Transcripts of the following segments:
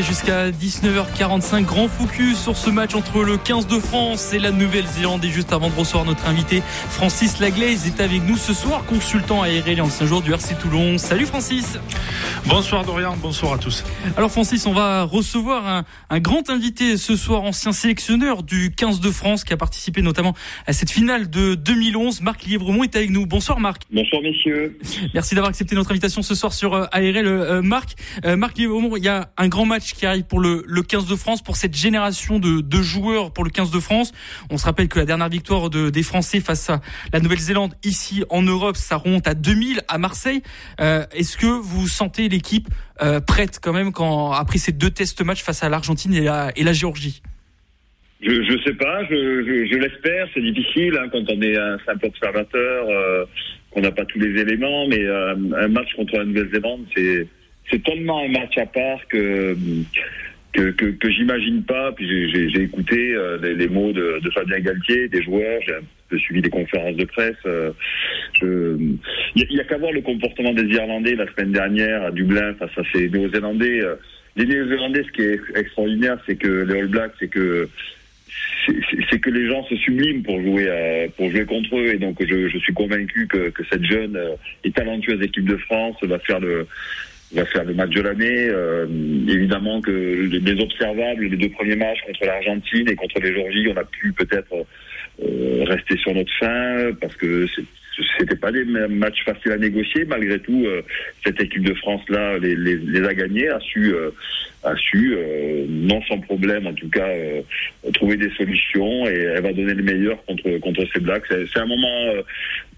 Jusqu'à 19h45. Grand focus sur ce match entre le 15 de France et la Nouvelle-Zélande. Et juste avant de recevoir notre invité, Francis Laglaise est avec nous ce soir, consultant aérien et ancien joueur du RC Toulon. Salut Francis. Bonsoir Dorian, bonsoir à tous. Alors Francis, on va recevoir un, grand invité ce soir, ancien sélectionneur du 15 de France qui a participé notamment à cette finale de 2011. Marc Lièvremont est avec nous. Bonsoir Marc. Bonsoir messieurs. Merci d'avoir accepté notre invitation ce soir sur euh, ARL. Euh, Marc, euh, Marc Lièvremont, il y a un grand match qui arrive pour le, le 15 de France, pour cette génération de, joueurs pour le 15 de France. On se rappelle que la dernière victoire de, des Français face à la Nouvelle-Zélande ici en Europe, ça remonte à 2000 à Marseille. Euh, Est-ce que vous sentez l'équipe euh, prête quand même après ces deux tests matchs face à l'Argentine et la, Géorgie? Je, je sais pas, je, l'espère, c'est difficile hein, quand on est un simple observateur, euh, qu'on n'a pas tous les éléments, mais un match contre la Nouvelle-Zélande, c'est c'est tellement un match à part que que, j'imagine pas. Puis j'ai écouté euh, les, mots de, Fabien Galtier, des joueurs. J'ai suivi des conférences de presse. Euh, il y a, qu'à voir le comportement des Irlandais la semaine dernière à Dublin face à ces Néo-Zélandais. Euh, les Néo-Zélandais, ce qui est extraordinaire, c'est que les All Blacks, c'est que c'est que les gens se subliment pour jouer pour jouer contre eux et donc je, je suis convaincu que, que cette jeune et talentueuse équipe de France va faire le va faire le match de l'année. Euh, évidemment que les observables, les deux premiers matchs contre l'Argentine et contre les Georgies, on a pu peut-être euh, rester sur notre fin parce que c'était pas des matchs faciles à négocier. Malgré tout, euh, cette équipe de France là les, les, les a gagnés, a su euh, a su, euh, non sans problème en tout cas, euh, trouver des solutions et elle va donner le meilleur contre contre ces Blacks. C'est un moment euh,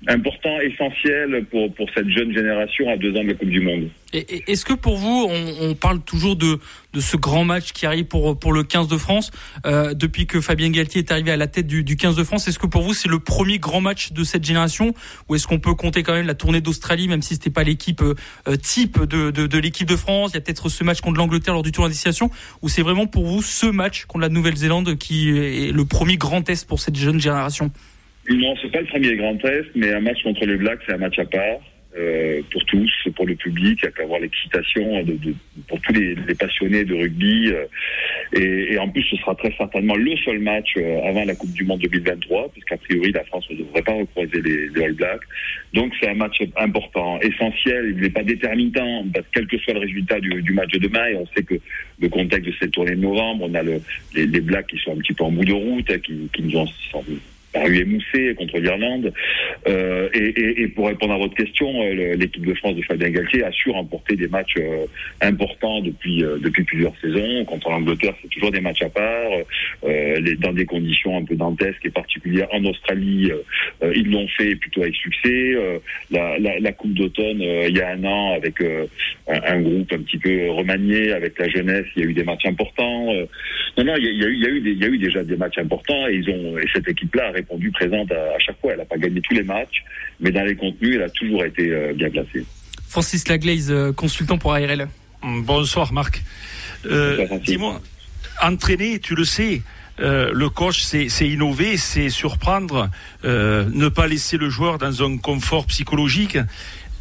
important, essentiel pour pour cette jeune génération à deux ans de la Coupe du Monde. Est-ce que pour vous, on, parle toujours de de ce grand match qui arrive pour pour le 15 de France depuis que Fabien Galtier est arrivé à la tête du, du 15 de France Est-ce que pour vous c'est le premier grand match de cette génération ou est-ce qu'on peut compter quand même la tournée d'Australie, même si c'était pas l'équipe type de de, de l'équipe de France? Il y a peut-être ce match contre l'Angleterre lors du ou c'est vraiment pour vous ce match contre la Nouvelle-Zélande qui est le premier grand test pour cette jeune génération? Non, c'est pas le premier grand test, mais un match contre les Blacks, c'est un match à part. Euh, pour tous, pour le public, il y a qu'à avoir l'excitation de, pour tous les, passionnés de rugby. Euh, et, en plus, ce sera très certainement le seul match euh, avant la Coupe du Monde 2023, puisqu'a priori, la France ne devrait pas recroiser les, All Blacks. Donc, c'est un match important, essentiel. Il n'est pas déterminant, parce que quel que soit le résultat du, match de demain, et on sait que le contexte de cette tournée de novembre, on a le, les, les, Blacks qui sont un petit peu en bout de route, qui, qui nous ont paru émoussé contre l'Irlande. Euh, et, pour répondre à votre question, euh, l'équipe de France de Fabien Galtier a su remporter des matchs euh, importants depuis depuis plusieurs saisons. Contre l'Angleterre, c'est toujours des matchs à part, dans des conditions un peu dantesques et particulières. En Australie, ils l'ont fait plutôt avec succès. La, Coupe d'automne, il y a un an, avec un, groupe un petit peu remanié, avec la jeunesse, il y a eu des matchs importants. non, non, il y a eu déjà des matchs importants et ils ont et cette équipe-là a répondu présente à, à chaque fois. Elle n'a pas gagné tous les matchs, mais dans les contenus, elle a toujours été euh, bien placée. Francis Laglaise, euh, consultant pour ARL. Bonsoir Marc. Euh, Dis-moi, entraîner, tu le sais, euh, le coach, c'est innover, c'est surprendre, euh, ne pas laisser le joueur dans un confort psychologique.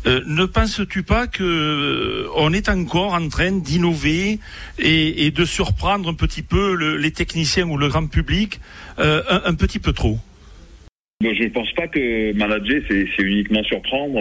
Euh, ne penses-tu pas que on est encore en train d'innover et, et, de surprendre un petit peu le, les techniciens ou le grand public un, un petit peu trop? Je ne pense pas que manager, c'est uniquement surprendre.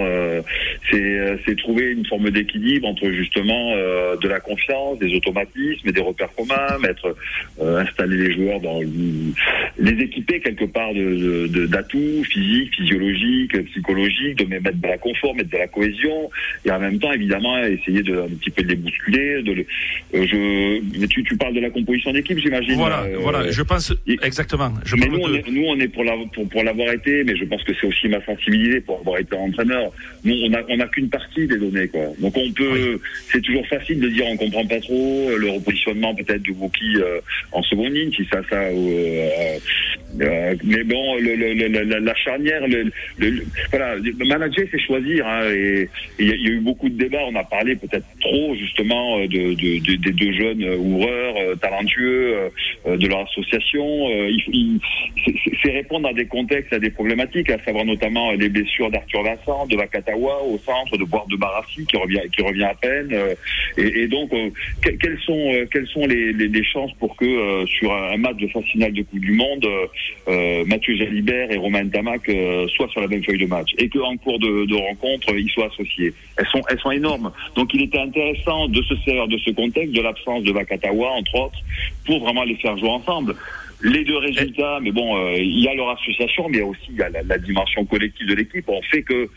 Euh, c'est trouver une forme d'équilibre entre justement euh, de la confiance, des automatismes et des repères communs, mettre, euh, installer les joueurs dans les équiper quelque part d'atouts de, de, physiques, physiologiques, psychologiques, de mettre de la confort, mettre de la cohésion, et en même temps évidemment essayer de un petit peu de les bousculer. De le, je, mais tu, tu parles de la composition d'équipe, j'imagine. Voilà, voilà, je pense exactement. Je mais nous, on est, nous, on est pour l'avoir pour, pour été, mais je pense que c'est aussi ma sensibilité pour avoir été entraîneur. Nous, on n'a on a qu'une partie des données, quoi. Donc on peut, oui. c'est toujours facile de dire on comprend pas trop le repositionnement peut-être du Wookie euh, en seconde ligne, si ça, ça, euh, Euh, mais bon, le, la charnière, le, voilà, manager, c'est choisir. Hein, et il y, a eu beaucoup de débats. On a parlé peut-être trop justement de, de, des deux jeunes ouvreurs euh, talentueux euh, de leur association. c'est répondre à des contextes, à des problématiques, à savoir notamment les blessures d'Arthur Vincent, de Vakatawa au centre, de Boire de Barassi qui revient, qui revient à peine. Et, et, donc, quelles sont, quelles sont les, chances pour que sur un match de phase finale de Coupe du Monde euh, Mathieu Jalibert et Romain Tamac euh, soient sur la même feuille de match et qu'en cours de, de, rencontre, ils soient associés. Elles sont, elles sont énormes. Donc il était intéressant de se servir de ce contexte, de l'absence de Vakatawa, entre autres, pour vraiment les faire jouer ensemble les deux résultats, mais bon, euh, il y a leur association, mais il y a aussi il y a la, dimension collective de l'équipe. On fait que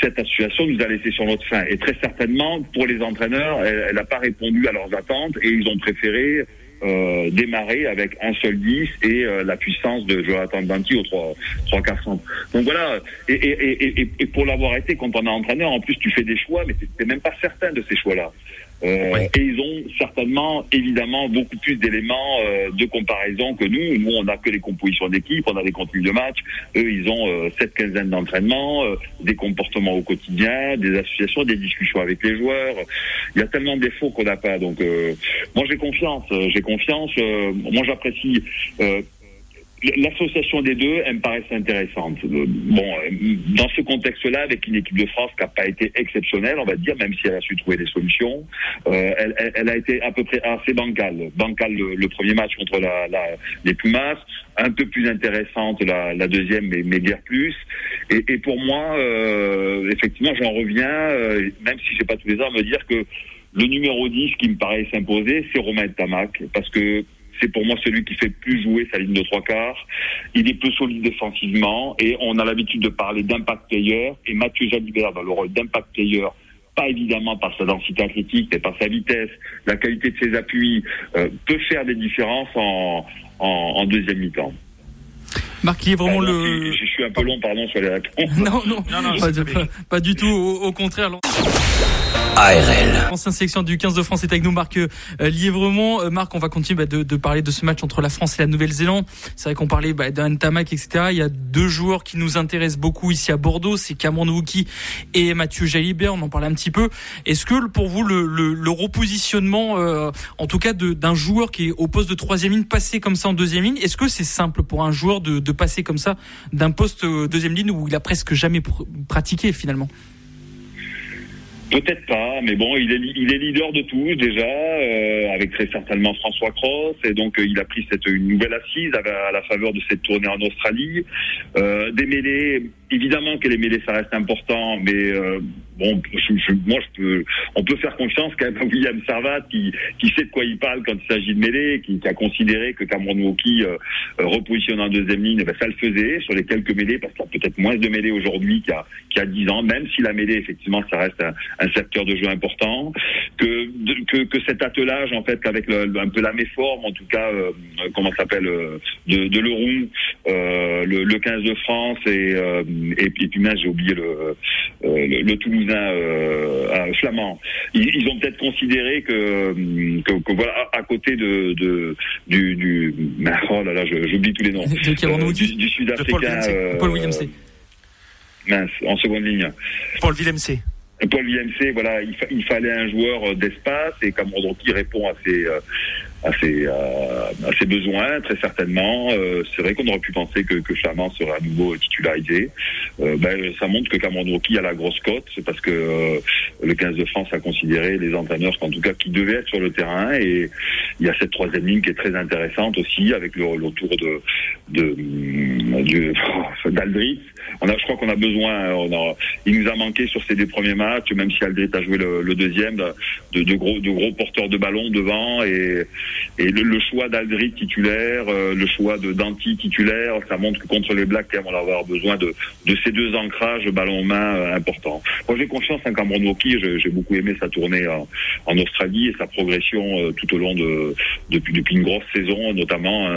cette association nous a laissé sur notre fin. Et très certainement, pour les entraîneurs, elle n'a pas répondu à leurs attentes et ils ont préféré euh, démarrer avec un seul 10 et euh, la puissance de Jonathan Danti au 3, 3 400. Donc voilà, et, et, et, et pour l'avoir été quand on est entraîneur, en plus tu fais des choix, mais tu même pas certain de ces choix-là. Euh, et ils ont certainement, évidemment, beaucoup plus d'éléments euh, de comparaison que nous. Nous, on n'a que les compositions d'équipe, on a des contenus de match. Eux, ils ont euh, cette quinzaine d'entraînements, des comportements au quotidien, des associations, des discussions avec les joueurs. Il y a tellement de défauts qu'on n'a pas. Donc, moi, j'ai confiance. J'ai confiance. moi, j'apprécie L'association des deux, elle me paraît intéressante. Euh, bon, euh, dans ce contexte-là, avec une équipe de France qui n'a pas été exceptionnelle, on va dire, même si elle a su trouver des solutions, euh, elle, elle, a été à peu près assez bancale. Bancale le, premier match contre la, la, les Pumas, un peu plus intéressante la, la deuxième, mais, mais guère plus. Et, et pour moi, euh, effectivement, j'en reviens, même si j'ai pas tous les ans, à me dire que le numéro 10 qui me paraît s'imposer, c'est Romain Tamac, parce que c'est pour moi celui qui fait plus jouer sa ligne de trois quarts. Il est peu solide défensivement et on a l'habitude de parler d'impact player. Et Mathieu Jalibert dans le rôle d'impact player pas évidemment par sa densité athlétique, mais par sa vitesse, la qualité de ses appuis, euh, peut faire des différences en, en, deuxième mi-temps. Marc, il est vraiment le. Je, suis un peu long, pardon, sur les réponses. Non, non, non, non pas, pas, du tout. Au, au contraire. ARL. Ancien sélection du 15 de France est avec nous, Marc euh, Lièvremont. Euh, Marc, on va continuer bah, de, de, parler de ce match entre la France et la Nouvelle-Zélande. C'est vrai qu'on parlait bah, d'un Tamac, etc. Il y a deux joueurs qui nous intéressent beaucoup ici à Bordeaux, c'est Cameron Wookie et Mathieu Jalibert. On en parlait un petit peu. Est-ce que pour vous, le, le, le repositionnement, euh, en tout cas d'un joueur qui est au poste de troisième ligne, passer comme ça en deuxième ligne, est-ce que c'est simple pour un joueur de, de passer comme ça d'un poste deuxième ligne où il a presque jamais pratiqué finalement? Peut-être pas, mais bon, il est, il est leader de tous déjà, euh, avec très certainement François Cross, et donc euh, il a pris cette une nouvelle assise à, la faveur de cette tournée en Australie. Euh, évidemment que les mêlées ça reste important, mais euh, bon, moi, je peux, on peut faire confiance quand même à William Sarvat qui, qui sait de quoi il parle quand il s'agit de mêlée, qui, qui, a considéré que Cameron Woki euh, euh, repositionne en deuxième ligne, ben, ça le faisait sur les quelques mêlées, parce qu'il y a peut-être moins de mêlées aujourd'hui qu'il y, a, 10 ans, même si la mêlée, effectivement, ça reste un, secteur de jeu important, que, que, que, cet attelage, en fait, qu'avec un peu la méforme, en tout cas, euh, comment s'appelle, euh, de, de Leroux, euh, le, le, 15 de France et, et, puis, puis j'ai oublié le, le, le Toulouse euh, flamand. Ils, ont peut-être considéré que, que, voilà, à, côté de, de du, du oh là là, j'oublie tous les noms. Euh, du, du Sud-Africain. Paul, Williams. Euh, mince, en seconde ligne. Paul Willemc. Paul Willemc, voilà, il, il, fallait un joueur d'espace et Cameron qui répond à ces à ses, à ses besoins, très certainement. Euh, c'est vrai qu'on aurait pu penser que, que Chaman serait à nouveau titularisé. Euh, ben, ça montre que Cameron Rookie a la grosse cote, c'est parce que euh, le 15 de France a considéré les entraîneurs, en tout cas, qui devaient être sur le terrain. Et il y a cette troisième ligne qui est très intéressante aussi, avec le, retour de, de, de d'Aldrit. On a, je crois qu'on a besoin. On a, il nous a manqué sur ces deux premiers matchs, même si Aldrit a joué le, le deuxième, de, de, gros, de gros porteurs de ballon devant et et le, choix d'Aldrit titulaire, euh, le choix de Danti titulaire, ça montre que contre les Blacks, on va avoir besoin de, de ces deux ancrages ballon main euh, importants. Moi, j'ai confiance en Cameron Woki. J'ai beaucoup aimé sa tournée en, en Australie et sa progression euh, tout au long de depuis, depuis une grosse saison, notamment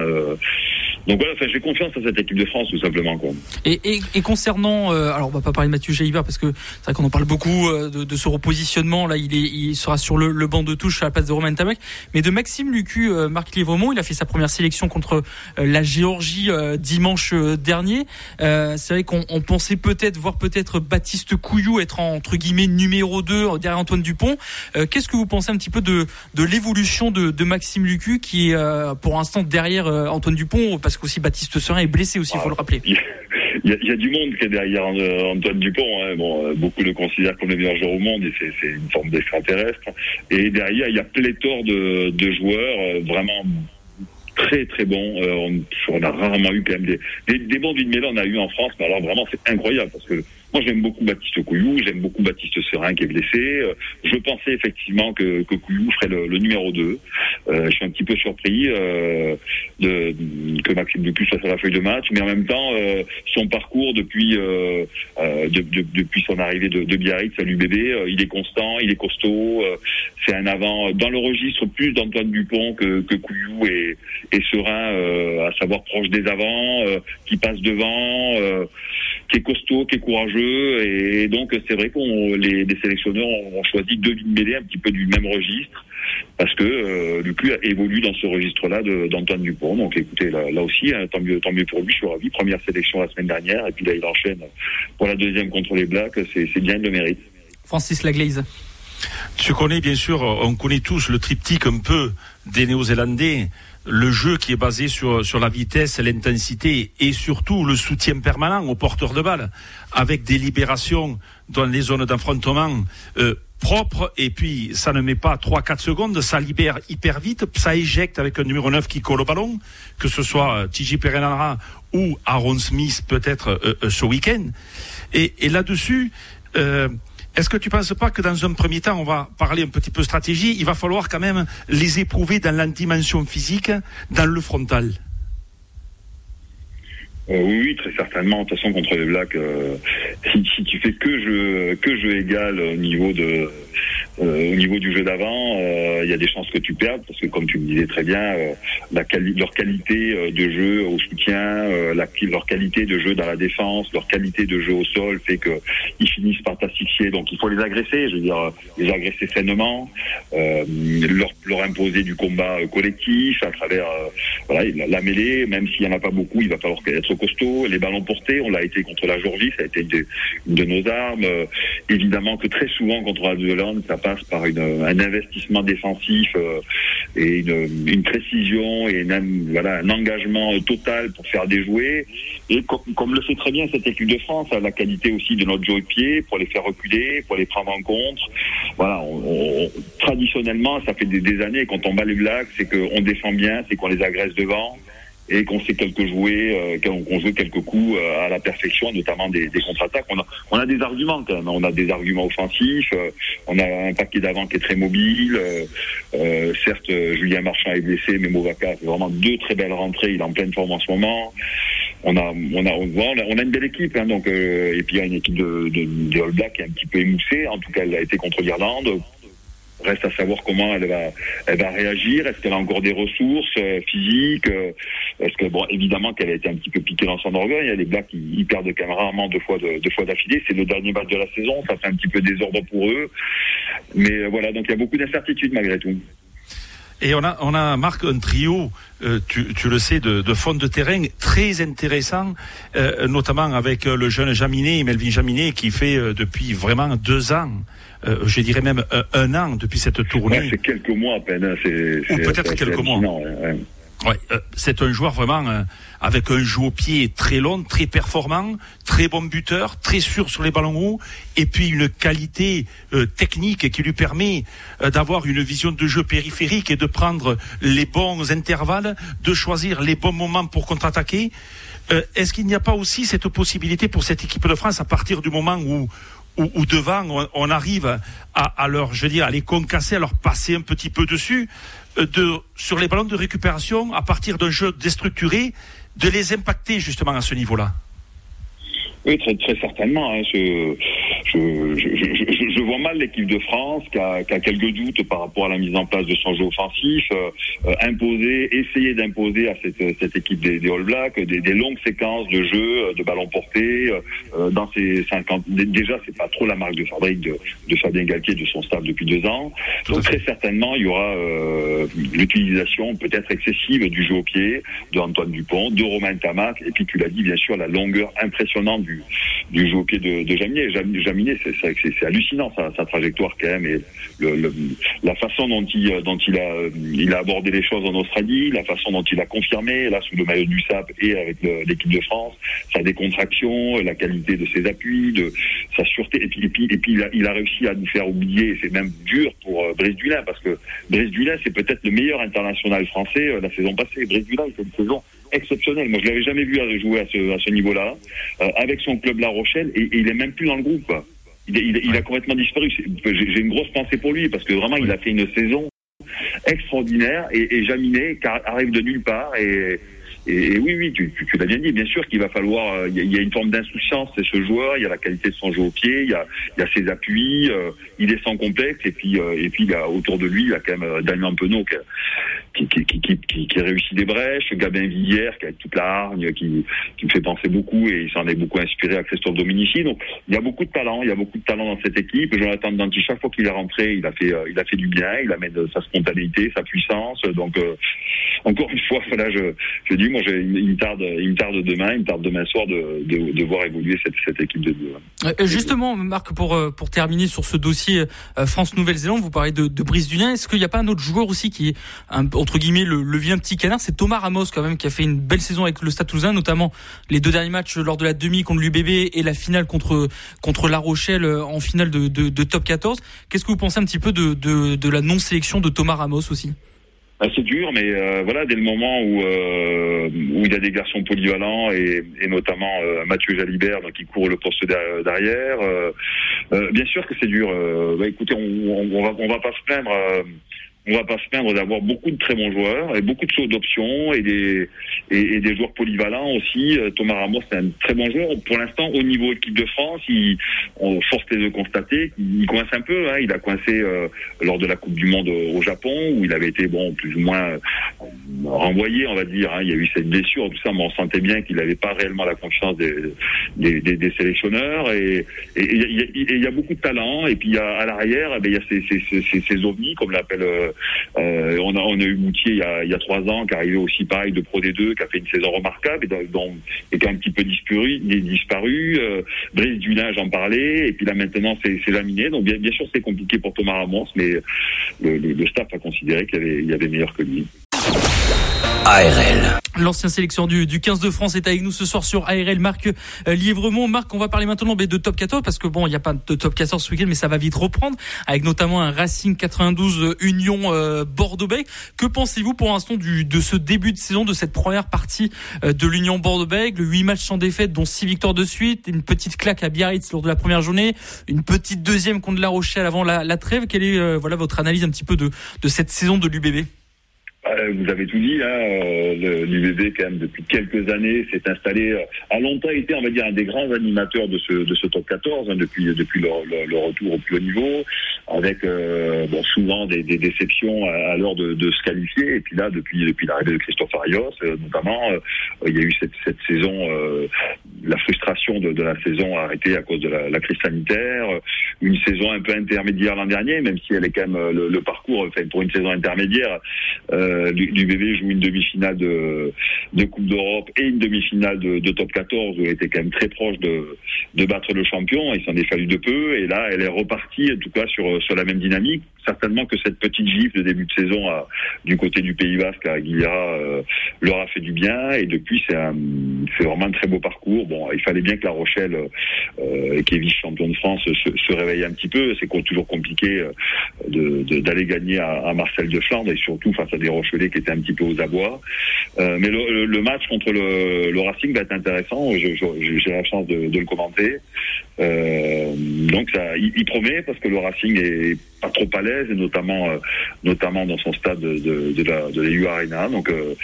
donc voilà, j'ai confiance à cette équipe de France tout simplement. Quoi. Et, et, et concernant, euh, alors on va pas parler de Mathieu Jalibert parce que c'est vrai qu'on en parle beaucoup euh, de, de, ce repositionnement. Là, il, est, il sera sur le, le, banc de touche à la place de Romain Tamek, mais de Maxime Lucu, euh, Marc Livremont, il a fait sa première sélection contre la Géorgie dimanche dernier. c'est vrai qu'on pensait peut-être voir peut-être Baptiste Couillou être entre guillemets numéro 2 derrière Antoine Dupont. Qu'est-ce que vous pensez un petit peu de, de l'évolution de, de, Maxime Lucu qui est pour l'instant derrière Antoine Dupont parce qu'aussi Baptiste Serin est blessé aussi, il faut le rappeler. Il y, a, du monde qui est derrière euh, Antoine Dupont. Hein. Bon, euh, beaucoup le considèrent comme le meilleur joueur au monde et c'est une forme d'extraterrestre. Et derrière, il y a pléthore de, joueurs euh, vraiment très très bons. on, on, a rarement eu quand même des, des, des bons d'une mêlée, on a eu en France, mais alors vraiment c'est incroyable parce que moi, j'aime beaucoup Baptiste Couillou, j'aime beaucoup Baptiste Serin qui est blessé. Euh, je pensais effectivement que, Couillou ferait le, numéro 2. Euh, je suis un petit peu surpris euh, que Maxime Dupuis soit sur la feuille de match, mais en même temps, son parcours depuis de, de, depuis son arrivée de, Biarritz à l'UBB, il est constant, il est costaud. c'est un avant dans le registre plus d'Antoine Dupont que, que Couillou et, et Serin, à savoir proche des avants, qui passe devant, qui est costaud, qui est courageux et donc c'est vrai qu'on les, sélectionneurs ont choisi deux mêlées un petit peu du même registre parce que euh, Lucu évolue dans ce registre-là d'Antoine Dupont. Donc écoutez, là, aussi, hein, tant mieux, tant mieux pour lui, je suis ravi. Première sélection la semaine dernière, et puis là il enchaîne pour la deuxième contre les Blacks, c'est bien, de mérite. Francis Laglaise. Tu connais bien sûr, on connaît tous le triptyque un peu des Néo-Zélandais le jeu qui est basé sur, sur la vitesse, l'intensité et surtout le soutien permanent aux porteurs de balles, avec des libérations dans les zones d'affrontement euh, propres, et puis ça ne met pas 3-4 secondes, ça libère hyper vite, ça éjecte avec un numéro 9 qui colle au ballon, que ce soit euh, Tiji Perenara ou Aaron Smith peut-être euh, euh, ce week-end. Et, et là-dessus, euh, est-ce que tu ne penses pas que dans un premier temps, on va parler un petit peu stratégie, il va falloir quand même les éprouver dans la dimension physique, dans le frontal? Euh, oui, très certainement. De toute façon, contre les Blacks, euh, si, tu fais que jeu que jeu égal au niveau de euh, au niveau du jeu d'avant, euh, il y a des chances que tu perdes parce que, comme tu me disais très bien, euh, la leur qualité de jeu au soutien, la, leur qualité de jeu dans la défense, leur qualité de jeu au sol fait que ils finissent par t'asphyxier. Donc, il faut les agresser. Je veux dire, les agresser sainement, leur, leur imposer du combat collectif à travers voilà la, mêlée. Même s'il y en a pas beaucoup, il va falloir être costaud. Les ballons portés, on l'a été contre la Georgie, ça a été une de, nos armes. évidemment que très souvent contre la Hollande, ça passe par une, un investissement défensif euh, et une, précision et voilà, un engagement total pour faire déjouer. Et comme, le fait très bien cette équipe de France, la qualité aussi de notre jeu de pied pour les faire reculer, pour les prendre en compte. Voilà, on, traditionnellement, ça fait des, des années quand on bat les Blacks, c'est qu'on défend bien, c'est qu'on les agresse devant et qu'on sait quelques jouer, euh, qu'on joue quelques coups euh, à la perfection, notamment des, des contre-attaques. On a, on a des arguments quand même. On a des arguments offensifs. Euh, on a un paquet d'avant qui est très mobile. Euh, certes, Julien Marchand est blessé, mais Movaca fait vraiment deux très belles rentrées. Il est en pleine forme en ce moment. On a, on a, on a, une belle équipe. Hein, donc, et puis il y a une équipe de, de, de All Black qui est un petit peu émoussée. En tout cas, elle a été contre l'Irlande. Reste à savoir comment elle va, elle va réagir. Est-ce qu'elle a encore des ressources euh, physiques euh, Est-ce que bon, évidemment qu'elle a été un petit peu piquée dans son orgueil. Les Blacks, ils, ils perdent quand même rarement deux fois, de, deux fois d'affilée. C'est le dernier match de la saison. Ça fait un petit peu désordre pour eux. Mais euh, voilà, donc il y a beaucoup d'incertitudes malgré tout. Et on a, on a Marc un trio, euh, tu, tu, le sais, de, de fond de terrain très intéressant, euh, notamment avec le jeune Jaminet, Melvin Jaminet, qui fait euh, depuis vraiment deux ans euh, je dirais même un, un, an depuis cette tournée. Ouais, c'est quelques mois à peine. Hein, Ou peut-être quelques mois. Ouais, ouais. Euh, c'est un joueur vraiment euh, avec un jeu au pied très long, très performant, très bon buteur, très sûr sur les ballons hauts, et puis une qualité euh, technique qui lui permet d'avoir une vision de jeu périphérique et de prendre les bons intervalles, de choisir les bons moments pour contre-attaquer. Est-ce qu'il n'y a pas aussi cette possibilité pour cette équipe de France à partir du moment où où, devant on, arrive à, à, leur, je veux dire, à les concasser, à leur passer un petit peu dessus, de, sur les ballons de récupération, à partir d'un jeu déstructuré, de les impacter justement à ce niveau-là? Oui, très, certainement. Hein, je, normal l'équipe de France qui a, qui a, quelques doutes par rapport à la mise en place de son jeu offensif, euh, imposer, essayer d'imposer à cette, cette équipe des, des All Blacks des, des, longues séquences de jeu, de ballons portés. Euh, dans ces 50, déjà c'est pas trop la marque de fabrique de, de Fabien Galtier de son staff depuis deux ans. Donc très certainement il y aura euh, l'utilisation peut-être excessive du jeu au pied de Antoine Dupont, de Romain Tamac, et puis tu l'as dit bien sûr la longueur impressionnante du, du pied de, de Jaminet. Jaminet, c'est hallucinant sa, sa, trajectoire quand même et le, le, la façon dont il, dont il a, il a abordé les choses en Australie, la façon dont il a confirmé là sous le maillot du SAP et avec l'équipe de France, sa décontraction, la qualité de ses appuis, de sa sûreté, et puis, et puis, et puis il, a, il, a, réussi à nous faire oublier, c'est même dur pour euh, Brice Dulin parce que Brice Dulin c'est peut-être le meilleur international français euh, la saison passée. Brice Dulin il une saison exceptionnelle. Moi je l'avais jamais vu jouer à ce, à ce niveau-là euh, avec son club La Rochelle et, et il est même plus dans le groupe. Quoi. Il, il, il, a complètement disparu. J'ai une grosse pensée pour lui parce que vraiment il a fait une saison extraordinaire et, et Jaminet arrive de nulle part et, et, oui, oui, tu, tu, tu l'as bien dit. Bien sûr qu'il va falloir. Il y, y, a une forme d'insouciance c'est ce joueur. Il y a la qualité de son jeu au pied. Il y a, il y a ses appuis. Euh, il est sans complexe. Et puis, euh, et puis, il y a, autour de lui, il y a quand même Damien Penaud qui, qui, réussit des brèches. Gabin Villière qui a toute la hargne, qui, me fait penser beaucoup et il s'en est beaucoup inspiré à Christophe Dominici. Donc, il y a beaucoup de talent. Il y a beaucoup de talent dans cette équipe. Jonathan Danti, chaque fois qu'il est rentré, il a fait, il a fait du bien. Il amène sa spontanéité, sa puissance. Donc, encore une fois, voilà, je, je dis moi, il me tarde, il me demain, il me tarde demain soir de, voir évoluer cette, équipe de deux. Euh, justement, Marc, pour euh, terminer sur ce dossier euh, France-Nouvelle-Zélande, vous parlez de, de Brice Dulin. Est-ce qu'il n'y a pas un autre joueur aussi qui est un, entre guillemets le, le petit canard C'est Thomas Ramos quand même qui a fait une belle saison avec le Stade Toulousain, notamment les deux derniers matchs lors de la demi contre l'UBB et la finale contre contre La Rochelle en finale de, de, top 14. Qu'est-ce que vous pensez un petit peu de, de, la non sélection de Thomas Ramos aussi? Bah, c'est dur, mais euh, voilà, dès le moment où euh, où il y a des garçons polyvalents et, notamment euh, Mathieu Jalibert qui court le poste derrière, bien sûr que c'est dur. Bah, écoutez, on, on, on, va on va pas se plaindre on va pas se plaindre d'avoir beaucoup de très bons joueurs et beaucoup de choses d'options et des et, des joueurs polyvalents aussi. Euh, Thomas Ramos c'est un très bon joueur. Pour l'instant, au niveau équipe de France, il, on force les de constater qu'il coince un peu. Hein. Il a coincé euh, lors de la Coupe du Monde au Japon où il avait été bon plus ou moins euh, renvoyé, on va dire. Hein. Il y a eu cette blessure, tout ça, mais on sentait bien qu'il n'avait pas réellement la confiance des, des, des, des sélectionneurs et il y, a beaucoup de talent. Et puis à l'arrière, eh il y a ces, ces, ces, ces ovnis comme l'appelle euh, on, a, eu Moutier il y a, trois ans, qui arrivait aussi pareil de Pro D2, qui a fait une saison remarquable, et dont est un petit peu disparu. disparu. Euh, Brice Dulin, j'en parlais, et puis là maintenant c'est laminé. Donc bien, sûr c'est compliqué pour Thomas Ramos, mais le staff a considéré qu'il y avait, il y avait meilleur que lui. ARL. L'ancien sélection du, du 15 de France est avec nous ce soir sur ARL. Marc euh, Lièvremont. Marc, on va parler maintenant de top 14 parce que bon, il n'y a pas de top 14 ce week-end, mais ça va vite reprendre avec notamment un Racing 92 euh, Union euh, Bordeaux-Bègles. Que pensez-vous pour l'instant de ce début de saison, de cette première partie euh, de l'Union Bordeaux-Bègles? 8 matchs sans défaite, dont 6 victoires de suite, une petite claque à Biarritz lors de la première journée, une petite deuxième contre La Rochelle avant la, la trêve. Quelle est euh, voilà votre analyse un petit peu de, de cette saison de l'UBB vous avez tout dit, hein, l'UBB quand même depuis quelques années s'est installé, euh, a longtemps été on va dire un des grands animateurs de ce, de ce top 14 hein, depuis, depuis retour au plus haut niveau, avec euh, bon, souvent des, déceptions à, l'heure de, se qualifier, et puis là depuis, l'arrivée de Christophe Arios euh, notamment, euh, il y a eu cette, saison, la frustration de, la saison arrêtée à cause de la, crise sanitaire, une saison un peu intermédiaire l'an dernier, même si elle est quand même le, parcours fait pour une saison intermédiaire. Euh, du, du, bébé joue une demi-finale de, de Coupe d'Europe et une demi-finale de, de, top 14 où elle était quand même très proche de, battre le champion. Il s'en est fallu de peu et là elle est repartie en tout cas sur la même dynamique. Certainement que cette petite gifle de début de saison à, du côté du Pays Basque à Aguilera euh, leur a fait du bien et depuis c'est vraiment un très beau parcours. Bon, il fallait bien que La Rochelle, euh, qui est vice-champion de France, se, réveille un petit peu. C'est toujours compliqué euh, d'aller gagner à, Marcel de Flandre et surtout face à des Rochelet qui était un petit peu aux abois. Euh, mais le, match contre le, Racing va être intéressant. J'ai la chance de le commenter. Euh, donc ça, il, promet parce que le Racing est pas trop à l'aise, et notamment euh, notamment dans son stade de, de, de la de l'EU Arena. Donc euh,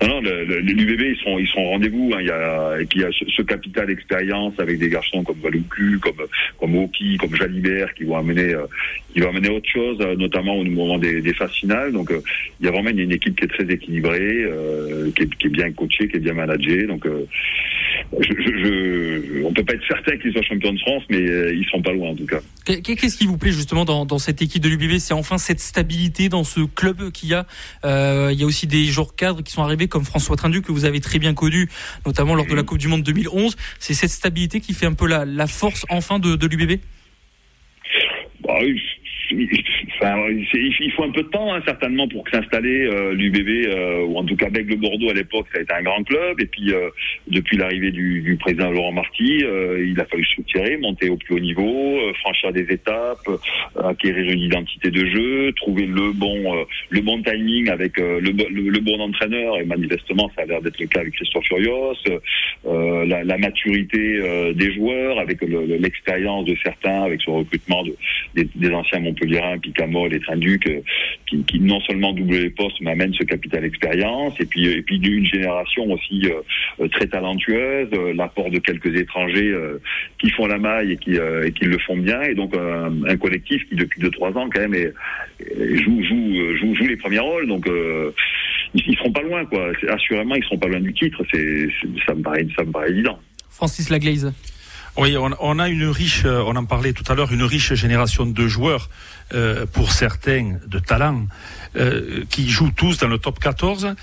non, non, l'UBB ils sont ils sont au rendez-vous. Hein. Il y a qui a ce, capital expérience avec des garçons comme Valoucu, comme comme Oki, comme Jalibert qui vont amener qui vont amener autre chose, notamment au moment des, des phases finales. Donc il y a vraiment une, équipe qui est très équilibrée, qui est, qui, est, bien coachée, qui est bien managée. Donc je, je, on peut pas être certain qu'ils soient champions de France, mais euh, ils seront pas loin en tout cas. Qu'est-ce qui vous plaît justement dans, dans cette équipe de l'UBB C'est enfin cette stabilité dans ce club qu'il y a. Euh, il y a aussi des joueurs cadres qui sont arrivés comme François Trindu que vous avez très bien connu, notamment lors de la Coupe du Monde 2011. C'est cette stabilité qui fait un peu la, la force enfin de, de l'UBB. Bah oui, il faut un peu de temps, hein, certainement, pour s'installer. Euh, L'UBB, euh, ou en tout cas avec le Bordeaux à l'époque, ça a été un grand club. Et puis, euh, depuis l'arrivée du, du, président Laurent Marty, euh, il a fallu structurer, monter au plus haut niveau, franchir des étapes, acquérir une identité de jeu, trouver le bon, le bon timing avec le, le, bon entraîneur. Et manifestement, ça a l'air d'être le cas avec Christophe Furios. La, la, maturité des joueurs, avec l'expérience de certains, avec ce recrutement de, des, anciens Montpellierin, Picamol et Trinduc, euh, qui, qui, non seulement double les postes, mais amènent ce capital expérience, et puis et puis d'une génération aussi euh, euh, très talentueuse, l'apport de quelques étrangers qui font la maille et qui, le font bien, et donc un, collectif qui depuis deux trois ans quand même joue, les premiers rôles, donc ils, ils seront pas loin quoi. Assurément ils seront pas loin du titre, ça me paraît évident. Francis Laglaise. Oui, on, a une riche, euh, on en parlait tout à l'heure, une riche génération de joueurs, euh, pour certains de talent, euh, qui jouent tous dans le top 14.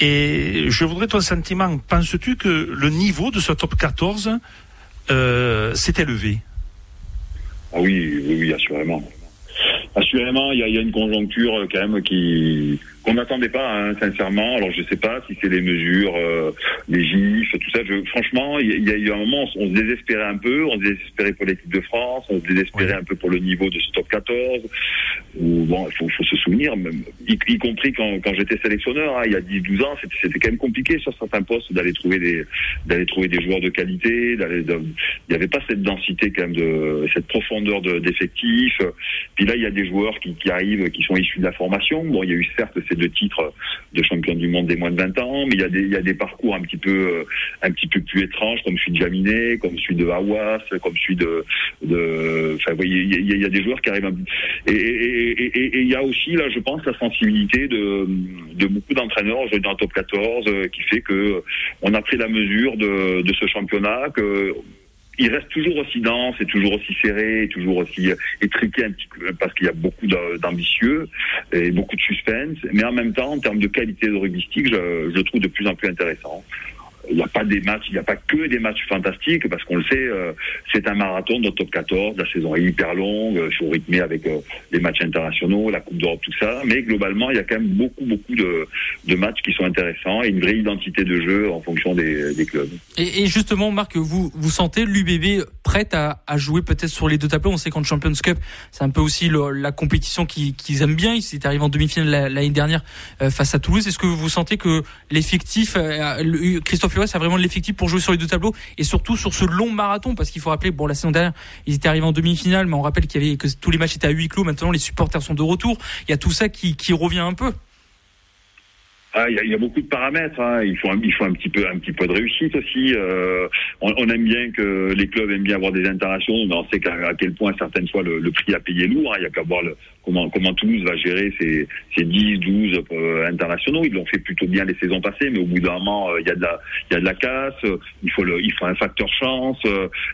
Et je voudrais ton sentiment. Penses-tu que le niveau de ce top 14 s'est élevé? Ah oui, oui, assurément. Assurément, il y a, une conjoncture quand même qui on n'attendait pas, hein, sincèrement. Alors je sais pas si c'est les mesures, euh, les gifs, tout ça. Je, franchement, il y, a eu un moment, on se désespérait un peu, on se désespérait pour l'équipe de France, on se désespérait un peu pour le niveau de ce top 14. Ou bon, il faut, faut, se souvenir, même, y, compris quand, quand j'étais sélectionneur, hein, il y a 10-12 ans, c'était quand même compliqué sur certains postes d'aller trouver des d'aller trouver des joueurs de qualité. Il n'y avait pas cette densité quand même de cette profondeur d'effectifs. Puis là, il y a des joueurs qui, qui arrivent, qui sont issus de la formation. Bon, il y a eu certes ces de titres de champion du monde des moins de 20 ans, mais il y a des, parcours un petit peu, euh, un petit peu plus étranges, comme celui de Jaminet, comme celui de Hawass, comme celui de, enfin, vous voyez, il y, a, des joueurs qui arrivent. Et, et, il y a aussi, là, je pense, la sensibilité de, beaucoup d'entraîneurs aujourd'hui dans le top 14, euh, qui fait que on a pris la mesure de, de ce championnat, que il reste toujours aussi dense et toujours aussi serré, toujours aussi étriqué un petit peu parce qu'il y a beaucoup d'ambitieux et beaucoup de suspense. Mais en même temps, en termes de qualité de rugbyistique, je, je le trouve de plus en plus intéressant il n'y a pas des matchs, il n'y a pas que des matchs fantastiques parce qu'on le sait, euh, c'est un marathon de top 14, la saison est hyper longue, il faut rythmer avec euh, les matchs internationaux, la Coupe d'Europe, tout ça. Mais globalement, il y a quand même beaucoup, beaucoup de, de, matchs qui sont intéressants et une vraie identité de jeu en fonction des, des clubs. Et, justement, Marc, vous, vous sentez l'UBB prête à, jouer peut-être sur les deux tableaux? On sait qu'en Champions Cup, c'est un peu aussi la compétition qu'ils aiment bien. Ils arrivés en demi-finale l'année dernière euh, face à Toulouse. Est-ce que vous sentez que l'effectif, Christophe ça a vraiment l'effectif pour jouer sur les deux tableaux et surtout sur ce long marathon parce qu'il faut rappeler, bon, la saison dernière, ils étaient arrivés en demi-finale, mais on rappelle qu'il y avait que tous les matchs étaient à huis clos. Maintenant, les supporters sont de retour. Il y a tout ça qui revient un peu. Ah, il y, a, beaucoup de paramètres. Hein. Il faut un, un petit peu un petit peu de réussite aussi. Euh, on, aime bien que les clubs aiment bien avoir des internationaux, mais on sait qu'à quel point certaines fois le, prix à payer est lourd. Hein. Il y a qu'à voir le, comment comment Toulouse va gérer ses, ses 10, 12 euh, internationaux. Ils l'ont fait plutôt bien les saisons passées, mais au bout d'un moment, euh, il y a de la il y a de la casse. Il faut le il faut un facteur chance.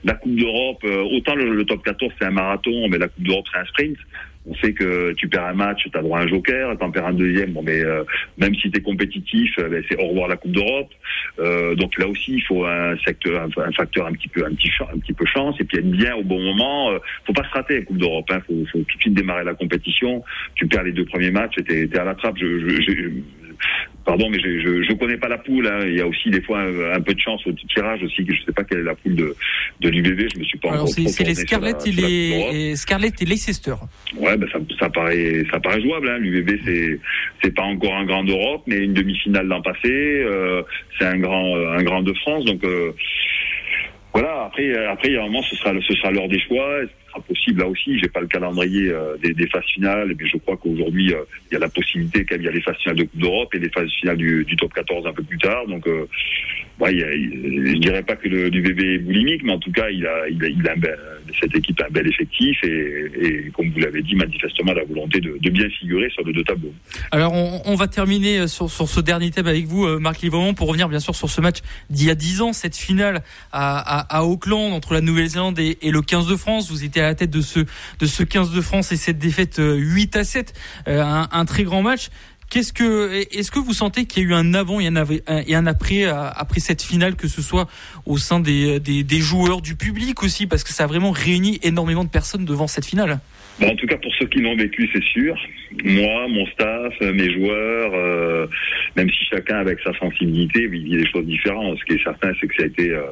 la Coupe d'Europe, autant le top 14 c'est un marathon, mais la Coupe d'Europe c'est un sprint. On sait que tu perds un match, tu as droit à un joker, t'en perds un deuxième, bon mais euh, même si tu es compétitif, euh, ben, c'est au revoir la Coupe d'Europe. Euh, donc là aussi, il faut un secteur, un, facteur un petit peu, un petit, un petit peu chance et puis être bien au bon moment. faut pas se rater la Coupe d'Europe, hein, faut, faut tout de suite démarrer la compétition. Tu perds les deux premiers matchs, t'es es à la trappe. Je, je, Pardon, mais je, je, connais pas la poule. Hein. Il y a aussi des fois un, peu de chance au tirage aussi. Que je sais pas quelle est la poule de, de l'UBB. Je me suis pas Alors c'est les Scarlett et les Scarlett et Leicester. Ouais, ben ça, ça paraît ça paraît jouable. Hein. L'UBB c'est c'est pas encore un grand d'Europe, mais une demi-finale l'an passé. Euh, c'est un grand un grand de France. Donc euh, voilà, après, après, il y a un moment, ce sera, ce sera l'heure des choix. Possible là aussi. J'ai pas le calendrier euh, des, phases finales, mais je crois qu'aujourd'hui, euh, il y a la possibilité qu'il y a les phases finales de Coupe d'Europe et les phases finales du, top 14 un peu plus tard. Donc, euh, il je dirais pas que le du bébé est boulimique, mais en tout cas, il a, il a, cette équipe a un bel effectif et, comme vous l'avez dit, manifestement la volonté de, bien figurer sur les deux tableaux. Alors, on, va terminer sur, sur, ce dernier thème avec vous, Marc Livremont, pour revenir bien sûr sur ce match d'il y a 10 ans, cette finale à Auckland entre la Nouvelle-Zélande et, et, le 15 de France. Vous étiez à la tête de ce, de ce 15 de France et cette défaite 8 à 7, euh, un, très grand match. Qu'est-ce que, est-ce que vous sentez qu'il y a eu un avant et un, et un après après cette finale, que ce soit au sein des, des, joueurs, du public aussi, parce que ça a vraiment réuni énormément de personnes devant cette finale. Bon, en tout cas, pour ceux qui l'ont vécu, c'est sûr. Moi, mon staff, mes joueurs, euh, même si chacun avec sa sensibilité vit des choses différentes. Ce qui est certain, c'est que ça a été euh,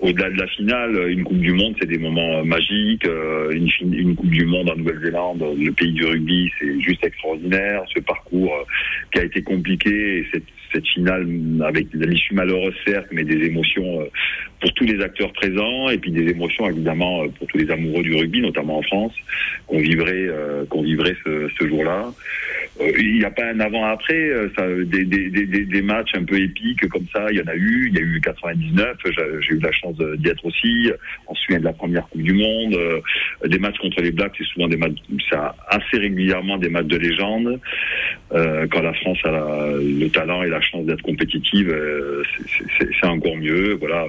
au-delà de la finale, une Coupe du Monde, c'est des moments magiques. Euh, une, Coupe du Monde en Nouvelle-Zélande, le pays du rugby, c'est juste extraordinaire. Ce parcours euh, qui a été compliqué et cette, finale avec l'issue malheureuse certes, mais des émotions euh, pour tous les acteurs présents et puis des émotions évidemment pour tous les amoureux du rugby, notamment en France, qu'on vivrait, qu'on vivrait ce jour-là. Il n'y a pas un avant-après, ça, des, des, des, des, matchs un peu épiques comme ça, il y en a eu. Il y a eu 99, j'ai eu la chance d'y être aussi. On se de la première Coupe du Monde. des matchs contre les Blacks, c'est souvent des matchs, ça assez régulièrement des matchs de légende. Euh, quand la France a la, le talent et la chance d'être compétitive, euh, c'est encore mieux. Voilà.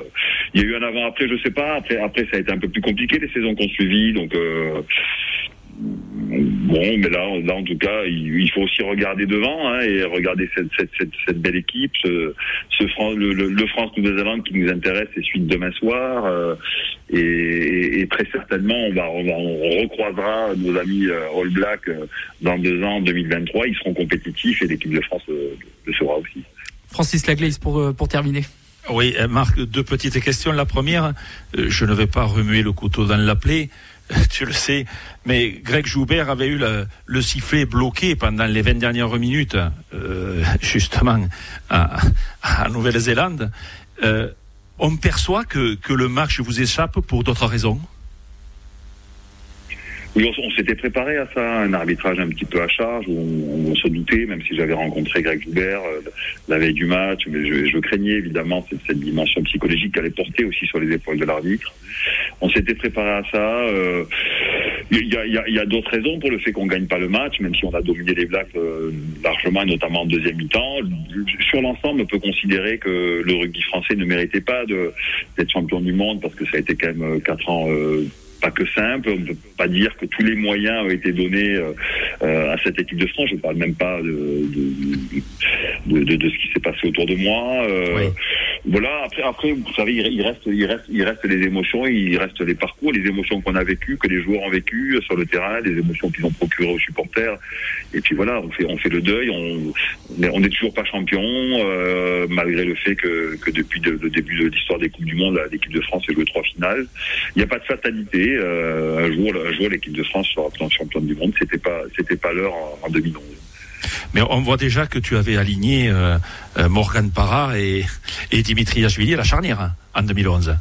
Il y a eu un avant-après, je sais pas. Après, après, ça a été un peu plus compliqué les saisons qu'on suivit, donc. Euh, Bon, mais là, là en tout cas, il, faut aussi regarder devant hein, et regarder cette, cette, cette, cette, belle équipe, ce, ce France, le, le, France-Nouvelle-Zélande qui nous intéresse et suite demain soir. Euh, et, et, très certainement, on va, on, va, on recroisera nos amis euh, All Black euh, dans deux ans, 2023. Ils seront compétitifs et l'équipe de France le sera aussi. Francis Laglaise pour, pour terminer. Oui, Marc, deux petites questions. La première, je ne vais pas remuer le couteau dans la plaie. tu le sais, mais Greg Joubert avait eu le, sifflet bloqué pendant les 20 dernières minutes, euh, justement, à, Nouvelle-Zélande. Euh, on perçoit que, que le match vous échappe pour d'autres raisons oui, on, s'était préparé à ça, un arbitrage un petit peu à charge, où on, se doutait, même si j'avais rencontré Greg Joubert euh, la veille du match, mais je, craignais évidemment cette, dimension psychologique qu'elle allait porter aussi sur les épaules de l'arbitre. On s'était préparé à ça. Euh, il y a d'autres raisons pour le fait qu'on gagne pas le match, même si on a dominé les Blacks euh, largement, notamment en deuxième mi-temps. Sur l'ensemble, on peut considérer que le rugby français ne méritait pas d'être champion du monde parce que ça a été quand même quatre ans pas que simple. On ne peut pas dire que tous les moyens ont été donnés euh, euh, à cette équipe de France. Je ne parle même pas de, de, de, de ce qui s'est passé autour de moi. Euh, voilà. Après, après, vous savez, il reste, il reste, il reste les émotions, il reste les parcours, les émotions qu'on a vécues, que les joueurs ont vécues sur le terrain, les émotions qu'ils ont procurées aux supporters. Et puis voilà, on fait, on fait le deuil. On, on n'est toujours pas champion, euh, malgré le fait que, que depuis le début de l'histoire des coupes du monde, l'équipe de France a joué trois finales. Il n'y a pas de fatalité. Euh, un jour, un jour, l'équipe de France sera championne du monde. C'était pas, c'était pas l'heure en, 2011. Mais on voit déjà que tu avais aligné euh, euh Morgan Parra et, et Dimitri Ashvili à la charnière hein, en 2011.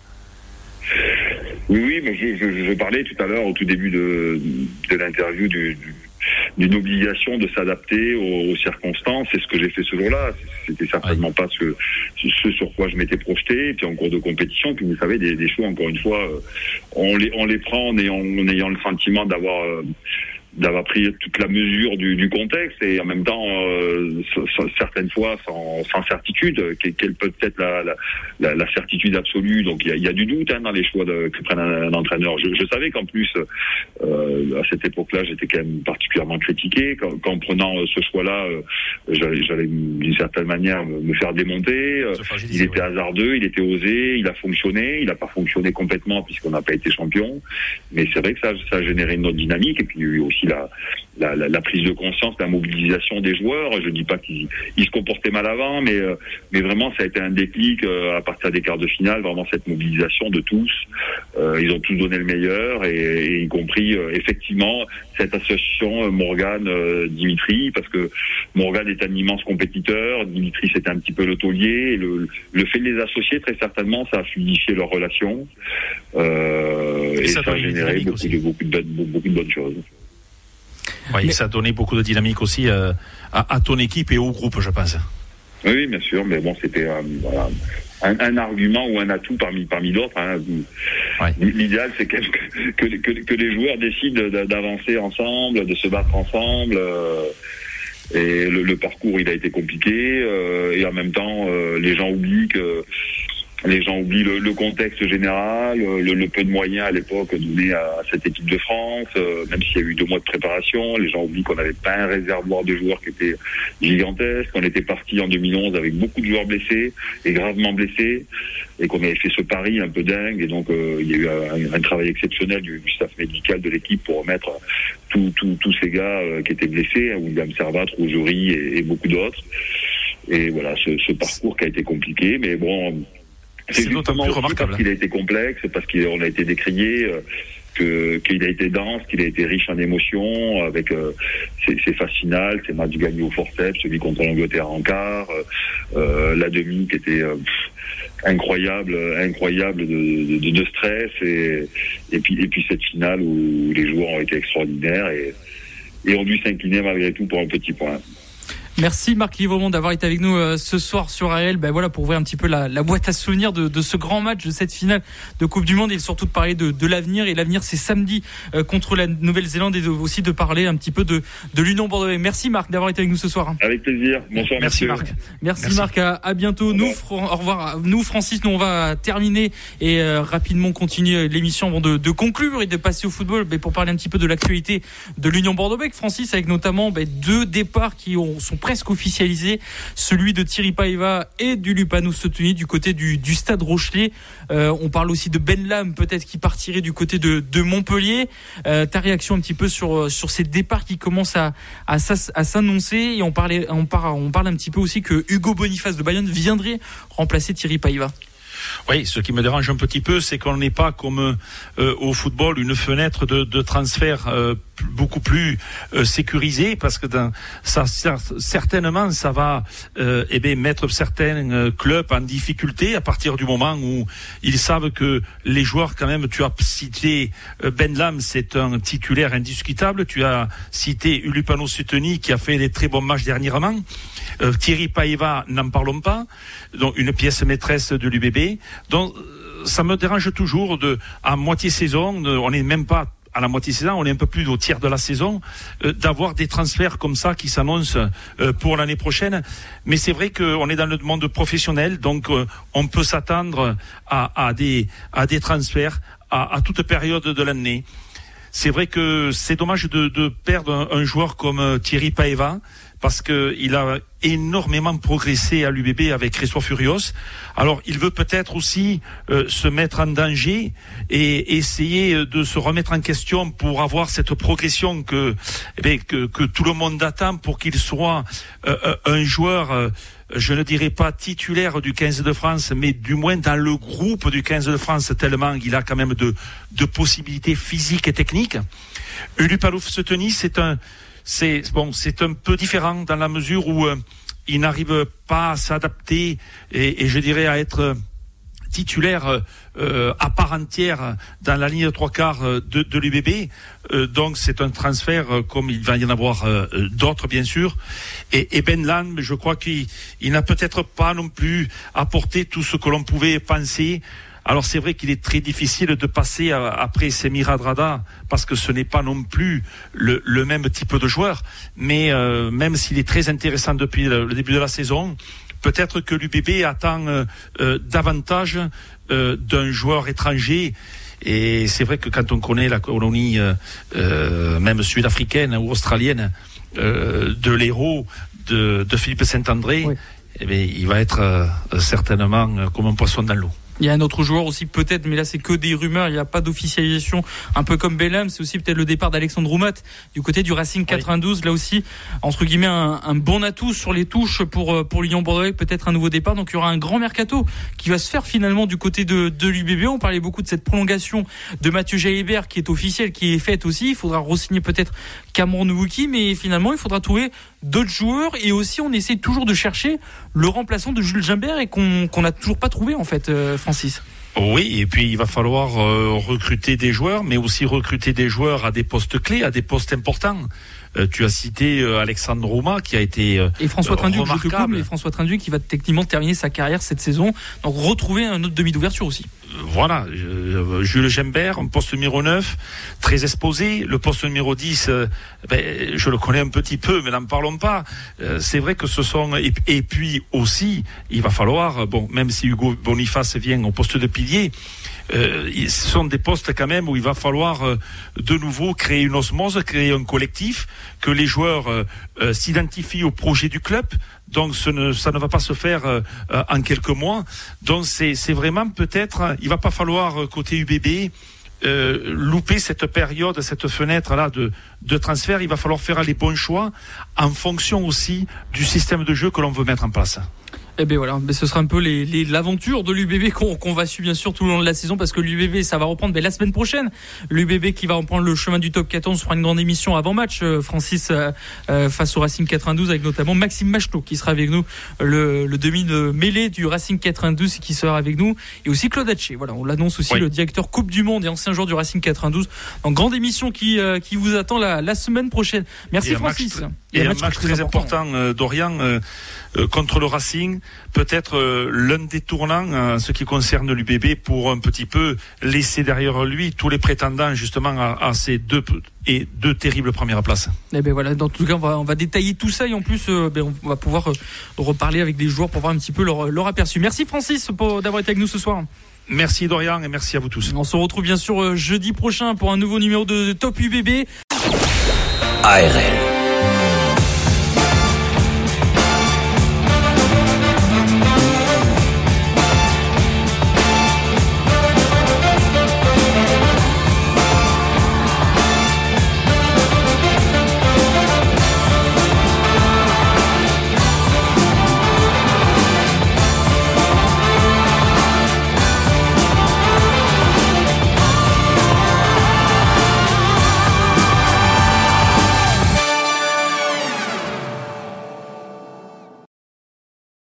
Oui, oui, mais je, je, je, parlais tout à l'heure, au tout début de, de l'interview, du, d'une obligation de s'adapter aux, circonstances. C'est ce que j'ai fait ce jour-là. C'était certainement pas ce, ce sur quoi je m'étais projeté. Et puis en cours de compétition, puis vous savez, des, des choix, encore une fois, euh, on les, on les prend en ayant, en ayant le sentiment d'avoir euh, d'avoir pris toute la mesure du, du, contexte et en même temps euh, certaines fois sans, sans certitude quelle peut être la, la, la, certitude absolue. Donc il y a, y a, du doute hein, dans les choix de, que prenne un, entraîneur. Je, je savais qu'en plus euh, à cette époque-là j'étais quand même particulièrement critiqué qu'en prenant euh, ce choix-là euh, j'allais d'une certaine manière me, faire démonter. Euh, il était hasardeux il était osé il a fonctionné il n'a pas fonctionné complètement puisqu'on n'a pas été champion. Mais c'est vrai que ça, ça a généré une autre dynamique et puis aussi aussi la, la, la, prise de conscience, la mobilisation des joueurs. Je dis pas qu'ils se comportaient mal avant, mais euh, mais vraiment ça a été un déclic euh, à partir des quarts de finale, vraiment cette mobilisation de tous. Euh, ils ont tous donné le meilleur et, y compris effectivement cette association Morgan Dimitri parce que Morgan est un immense compétiteur, Dimitri c'était un petit peu le taulier. Le, le fait de les associer très certainement ça a fluidifié leur relation et, ça, a généré beaucoup de, beaucoup de, beaucoup de bonnes choses. Oui, ça a donné beaucoup de dynamique aussi euh, à, ton équipe et au groupe, je pense. Oui, bien sûr, mais bon, c'était un, argument ou un atout parmi, parmi d'autres. Hein. L'idéal, c'est que, que, les joueurs décident d'avancer ensemble, de se battre ensemble. Euh, et le, parcours, il a été compliqué. Euh, et en même temps, les gens oublient que les gens oublient le, contexte général, euh, le, peu de moyens à l'époque donnés à, cette équipe de France, euh, même s'il y a eu deux mois de préparation. Les gens oublient qu'on n'avait pas un réservoir de joueurs qui était gigantesque, qu'on était parti en 2011 avec beaucoup de joueurs blessés et gravement blessés, et qu'on avait fait ce pari un peu dingue. Et donc euh, il y a eu un, travail exceptionnel du, staff médical de l'équipe pour remettre tous ces gars qui étaient blessés, hein, William Servat, Rougerie et, et beaucoup d'autres. Et voilà, ce, ce parcours qui a été compliqué, mais bon c'est notamment remarquable. Parce qu'il a été complexe, parce qu'on a été décrié. Euh, que qu'il a été dense, qu'il a été riche en émotions, avec euh, ses, ses phases finales, ses matchs gagnés au forceps, celui contre l'Angleterre en quart, euh, la demi qui était incroyable, incroyable de, de, stress, et, et puis et puis cette finale où les joueurs ont été extraordinaires et, et ont dû s'incliner malgré tout pour un petit point. Merci Marc Livremont d'avoir été avec nous euh, ce soir sur AL. Ben voilà pour ouvrir un petit peu la, boîte à souvenirs de, ce grand match, de cette finale de Coupe du Monde et surtout de parler de, l'avenir. Et l'avenir c'est samedi euh, contre la Nouvelle-Zélande et aussi de parler un petit peu de, de l'Union Bordeaux. Merci Marc d'avoir été avec nous ce soir. Avec plaisir. Bonsoir. Merci Marc. Merci, Marc. À, bientôt. Nous, au revoir. Nous Francis, nous on va terminer et euh, rapidement continuer l'émission avant de, conclure et de passer au football. Mais pour parler un petit peu de l'actualité de l'Union Bordeaux-Bègles, Francis, avec notamment ben, deux départs qui ont, sont presque officialisé, celui de Thierry Paiva et du Lupano Soutenu du côté du, Stade Rochelet. Euh, on parle aussi de Ben Lam, peut-être qui partirait du côté de, Montpellier. Euh, ta réaction un petit peu sur, sur ces départs qui commencent à, à, s'annoncer et on, parlait, on, parle, on parle un petit peu aussi que Hugo Boniface de Bayonne viendrait remplacer Thierry Paiva. Oui, ce qui me dérange un petit peu, c'est qu'on n'est pas comme euh, au football une fenêtre de, transfert euh, beaucoup plus euh, sécurisée, parce que ça certainement ça va eh bien, mettre certains clubs en difficulté à partir du moment où ils savent que les joueurs quand même. Tu as cité Ben Lam, c'est un titulaire indiscutable. Tu as cité Ulupano Suteni qui a fait des très bons matchs dernièrement. Thierry Paeva, n'en parlons pas, donc une pièce maîtresse de l'UBB. Donc ça me dérange toujours de à moitié saison, on n'est même pas à la moitié saison, on est un peu plus au tiers de la saison, euh, d'avoir des transferts comme ça qui s'annoncent euh, pour l'année prochaine. Mais c'est vrai qu'on est dans le monde professionnel, donc euh, on peut s'attendre à, à, des, à des transferts à, à toute période de l'année. C'est vrai que c'est dommage de, de perdre un, un, joueur comme Thierry Paeva parce qu'il a énormément progressé à l'UBB avec Resto Furios. Alors, il veut peut-être aussi euh, se mettre en danger et essayer de se remettre en question pour avoir cette progression que, eh que, que, tout le monde attend pour qu'il soit euh, euh, un joueur, je ne dirais pas titulaire du 15 de France, mais du moins dans le groupe du 15 de France, tellement il a quand même de, de possibilités physiques et techniques. Ulupalouf Seteni, c'est un c'est bon, c'est un peu différent dans la mesure où euh, il n'arrive pas à s'adapter et, je dirais à être titulaire euh, à part entière dans la ligne de trois quarts euh, de, de l'UBB. donc c'est un transfert comme il va y en avoir d'autres bien sûr. Et, et Ben Lan, je crois qu'il n'a peut-être pas non plus apporté tout ce que l'on pouvait penser. Alors c'est vrai qu'il est très difficile de passer après Semiradrada parce que ce n'est pas non plus le, même type de joueur. Mais euh, même s'il est très intéressant depuis le, début de la saison, peut-être que l'UBB attend euh, euh, davantage d'un joueur étranger. Et c'est vrai que quand on connaît la colonie, même sud-africaine ou australienne, de l'héros de, Philippe Saint-André, eh il va être certainement comme un poisson dans l'eau. Il y a un autre joueur aussi peut-être, mais là c'est que des rumeurs, il n'y a pas d'officialisation, un peu comme Bellam, c'est aussi peut-être le départ d'Alexandre Roumat du côté du Racing 92, là aussi entre guillemets un, bon atout sur les touches pour euh, pour Lyon Bordeaux, peut-être un nouveau départ, donc il y aura un grand mercato qui va se faire finalement du côté de, de l'UBB. On parlait beaucoup de cette prolongation de Mathieu Jalibert qui est officielle, qui est faite aussi. Il faudra re-signer peut-être Cameron Nwuki, mais finalement il faudra trouver d'autres joueurs. Et aussi on essaie toujours de chercher le remplaçant de Jules Gimbert et qu'on n'a toujours pas trouvé en fait, euh, Francis. Oui, et puis il va falloir euh, recruter des joueurs, mais aussi recruter des joueurs à des postes clés, à des postes importants. Euh, tu as cité Alexandre Rouma qui a été et François Trinduc, je François Trinduc qui va techniquement terminer sa carrière cette saison, donc retrouver un autre demi d'ouverture aussi voilà, euh, Jules Gembert, un poste numéro 9, très exposé. Le poste numéro 10, euh, ben, je le connais un petit peu, mais n'en parlons pas. Euh, c'est vrai que ce sont... Et, puis aussi, il va falloir, bon, même si Hugo Boniface vient au poste de pilier, ce sont des postes quand même où il va falloir de nouveau créer une osmose, créer un collectif, que les joueurs s'identifient au projet du club, donc ça ne va pas se faire euh, euh, en quelques mois. Donc c'est vraiment peut-être, il va pas falloir euh, côté UBB louper cette période, cette fenêtre là de, de transfert. Il va falloir faire les bons choix en fonction aussi du système de jeu que l'on veut mettre en place. Eh bien voilà, mais ce sera un peu l'aventure les, de l'UBB qu'on va suivre bien sûr tout le long de la saison parce que l'UBB ça va reprendre mais la semaine prochaine. L'UBB qui va reprendre le chemin du top 14 fera une grande émission avant match euh, Francis euh, euh, face au Racing 92 avec notamment Maxime Machelot qui sera avec nous le, demi de mêlée du Racing 92 qui sera avec nous et aussi Claude Haché. Voilà, on l'annonce aussi le directeur Coupe du monde et ancien joueur du Racing 92. Donc grande émission qui qui vous attend la, semaine prochaine. Merci Francis. et, un match, très, important, Dorian contre le Racing peut-être euh, l'un des tournants en ce qui concerne l'UBB pour un petit peu laisser derrière lui tous les prétendants justement à, ces deux et deux terribles premières places. Eh ben voilà, dans tout cas, on va, on va détailler tout ça et en plus, euh, ben on va pouvoir euh, reparler avec des joueurs pour voir un petit peu leur, leur aperçu. Merci Francis d'avoir été avec nous ce soir. Merci Dorian et merci à vous tous. On se retrouve bien sûr jeudi prochain pour un nouveau numéro de Top UBB. ARL